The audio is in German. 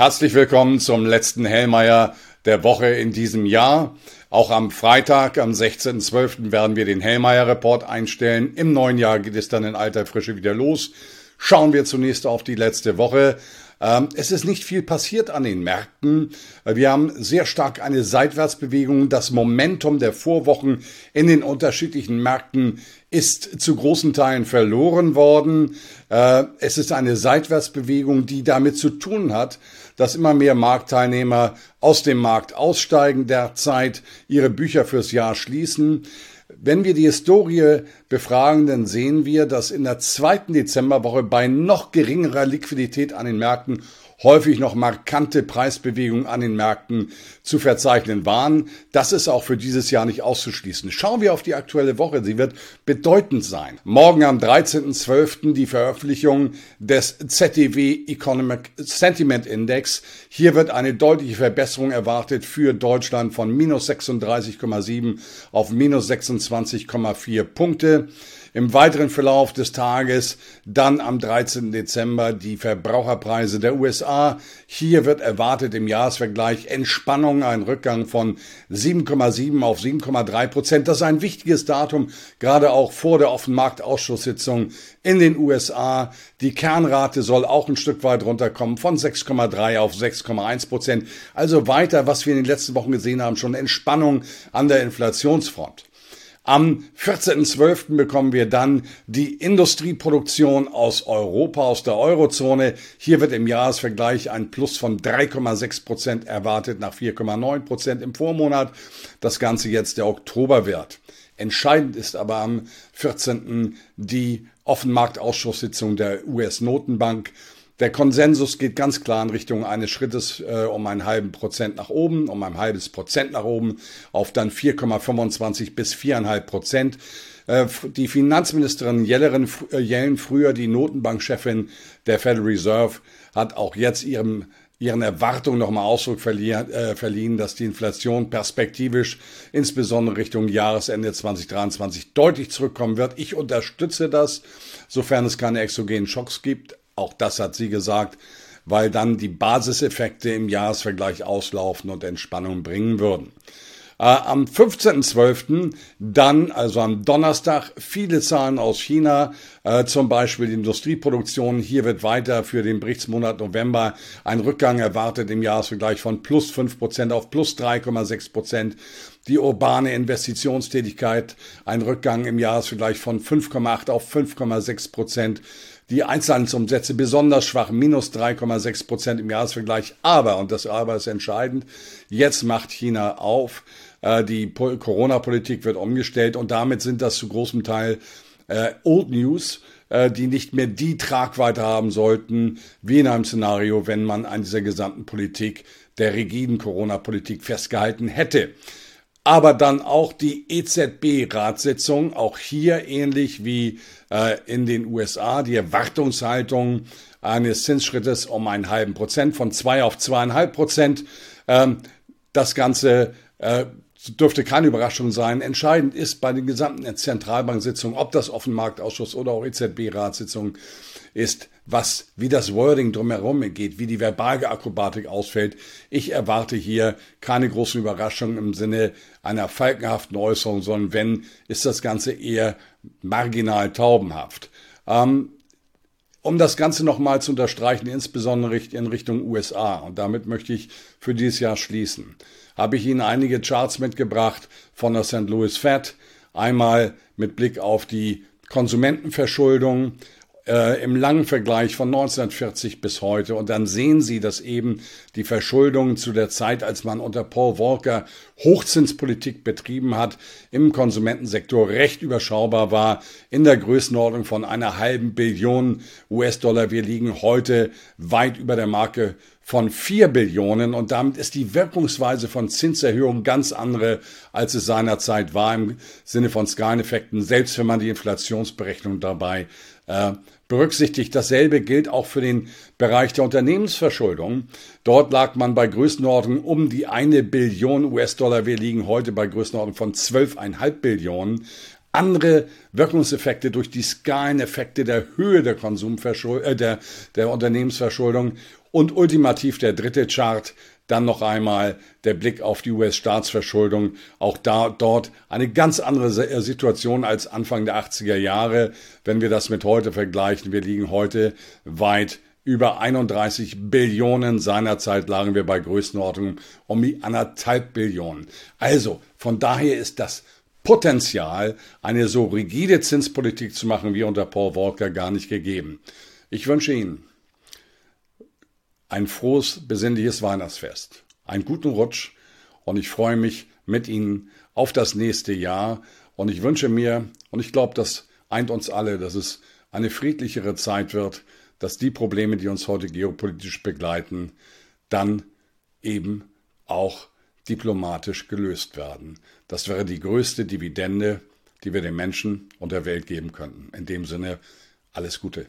Herzlich willkommen zum letzten Hellmeier der Woche in diesem Jahr. Auch am Freitag, am 16.12. werden wir den Hellmeier-Report einstellen. Im neuen Jahr geht es dann in alter Frische wieder los. Schauen wir zunächst auf die letzte Woche. Ähm, es ist nicht viel passiert an den Märkten. Wir haben sehr stark eine Seitwärtsbewegung. Das Momentum der Vorwochen in den unterschiedlichen Märkten ist zu großen Teilen verloren worden. Äh, es ist eine Seitwärtsbewegung, die damit zu tun hat, dass immer mehr Marktteilnehmer aus dem Markt aussteigen derzeit, ihre Bücher fürs Jahr schließen. Wenn wir die Historie befragen, dann sehen wir, dass in der zweiten Dezemberwoche bei noch geringerer Liquidität an den Märkten häufig noch markante Preisbewegungen an den Märkten zu verzeichnen waren. Das ist auch für dieses Jahr nicht auszuschließen. Schauen wir auf die aktuelle Woche. Sie wird bedeutend sein. Morgen am 13.12. die Veröffentlichung des ZDW Economic Sentiment Index. Hier wird eine deutliche Verbesserung erwartet für Deutschland von minus 36,7 auf minus 26,4 Punkte. Im weiteren Verlauf des Tages dann am 13. Dezember die Verbraucherpreise der USA. Hier wird erwartet im Jahresvergleich Entspannung, ein Rückgang von 7,7 auf 7,3 Prozent. Das ist ein wichtiges Datum, gerade auch vor der Offenmarktausschusssitzung in den USA. Die Kernrate soll auch ein Stück weit runterkommen von 6,3 auf 6,1 Prozent. Also weiter, was wir in den letzten Wochen gesehen haben, schon Entspannung an der Inflationsfront. Am 14.12. bekommen wir dann die Industrieproduktion aus Europa, aus der Eurozone. Hier wird im Jahresvergleich ein Plus von 3,6 Prozent erwartet nach 4,9 Prozent im Vormonat. Das Ganze jetzt der Oktoberwert. Entscheidend ist aber am 14. die Offenmarktausschusssitzung der US-Notenbank. Der Konsensus geht ganz klar in Richtung eines Schrittes äh, um einen halben Prozent nach oben, um ein halbes Prozent nach oben, auf dann 4,25 bis 4,5 Prozent. Äh, die Finanzministerin Yellen, äh, Yellen, früher die Notenbankchefin der Federal Reserve, hat auch jetzt ihrem ihren Erwartungen nochmal Ausdruck verliehen, äh, verliehen, dass die Inflation perspektivisch insbesondere Richtung Jahresende 2023 deutlich zurückkommen wird. Ich unterstütze das, sofern es keine exogenen Schocks gibt. Auch das hat sie gesagt, weil dann die Basiseffekte im Jahresvergleich auslaufen und Entspannung bringen würden. Äh, am 15.12. dann, also am Donnerstag, viele Zahlen aus China, äh, zum Beispiel die Industrieproduktion. Hier wird weiter für den Berichtsmonat November ein Rückgang erwartet im Jahresvergleich von plus 5% auf plus 3,6%. Die urbane Investitionstätigkeit, ein Rückgang im Jahresvergleich von 5,8 auf 5,6 Prozent die Einzelhandelsumsätze besonders schwach, minus 3,6 Prozent im Jahresvergleich. Aber, und das Aber ist entscheidend, jetzt macht China auf, äh, die Corona-Politik wird umgestellt und damit sind das zu großem Teil äh, Old News, äh, die nicht mehr die Tragweite haben sollten, wie in einem Szenario, wenn man an dieser gesamten Politik, der rigiden Corona-Politik festgehalten hätte aber dann auch die EZB-Ratssitzung, auch hier ähnlich wie äh, in den USA, die Erwartungshaltung eines Zinsschrittes um einen halben Prozent von zwei auf zweieinhalb Prozent. Ähm, das Ganze äh, dürfte keine Überraschung sein. Entscheidend ist bei den gesamten Zentralbanksitzungen, ob das Offenmarktausschuss oder auch EZB-Ratssitzung ist, was, wie das Wording drumherum geht, wie die verbale Akrobatik ausfällt. Ich erwarte hier keine großen Überraschungen im Sinne einer falkenhaften Äußerung, sondern wenn, ist das Ganze eher marginal taubenhaft. Ähm, um das Ganze nochmal zu unterstreichen, insbesondere in Richtung USA, und damit möchte ich für dieses Jahr schließen, habe ich Ihnen einige Charts mitgebracht von der St. Louis Fed. Einmal mit Blick auf die Konsumentenverschuldung äh, im langen Vergleich von 1940 bis heute. Und dann sehen Sie, dass eben die Verschuldung zu der Zeit, als man unter Paul Walker Hochzinspolitik betrieben hat, im Konsumentensektor recht überschaubar war, in der Größenordnung von einer halben Billion US-Dollar. Wir liegen heute weit über der Marke von vier Billionen und damit ist die Wirkungsweise von Zinserhöhungen ganz andere, als es seinerzeit war im Sinne von Skaleneffekten, selbst wenn man die Inflationsberechnung dabei äh, berücksichtigt. Dasselbe gilt auch für den Bereich der Unternehmensverschuldung. Dort lag man bei Größenordnung um die eine Billion US-Dollar. Wir liegen heute bei Größenordnung von 12,5 Billionen. Andere Wirkungseffekte durch die Skaleneffekte der Höhe der Konsumverschuldung, äh, der, der Unternehmensverschuldung Und ultimativ der dritte Chart, dann noch einmal der Blick auf die US-Staatsverschuldung. Auch da, dort eine ganz andere äh, Situation als Anfang der 80er Jahre. Wenn wir das mit heute vergleichen, wir liegen heute weit über 31 Billionen. Seinerzeit lagen wir bei Größenordnungen um die anderthalb Billionen. Also, von daher ist das Potenzial, eine so rigide Zinspolitik zu machen wie unter Paul Walker gar nicht gegeben. Ich wünsche Ihnen ein frohes, besinnliches Weihnachtsfest, einen guten Rutsch und ich freue mich mit Ihnen auf das nächste Jahr und ich wünsche mir, und ich glaube, das eint uns alle, dass es eine friedlichere Zeit wird, dass die Probleme, die uns heute geopolitisch begleiten, dann eben auch diplomatisch gelöst werden. Das wäre die größte Dividende, die wir den Menschen und der Welt geben könnten. In dem Sinne, alles Gute.